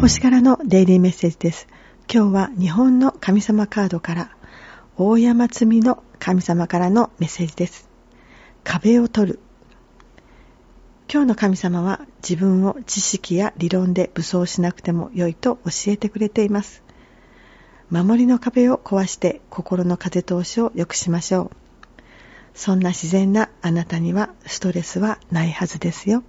星からのデイリーメッセージです。今日は日本の神様カードから大山積みの神様からのメッセージです。壁を取る。今日の神様は自分を知識や理論で武装しなくても良いと教えてくれています。守りの壁を壊して心の風通しを良くしましょう。そんな自然なあなたにはストレスはないはずですよ。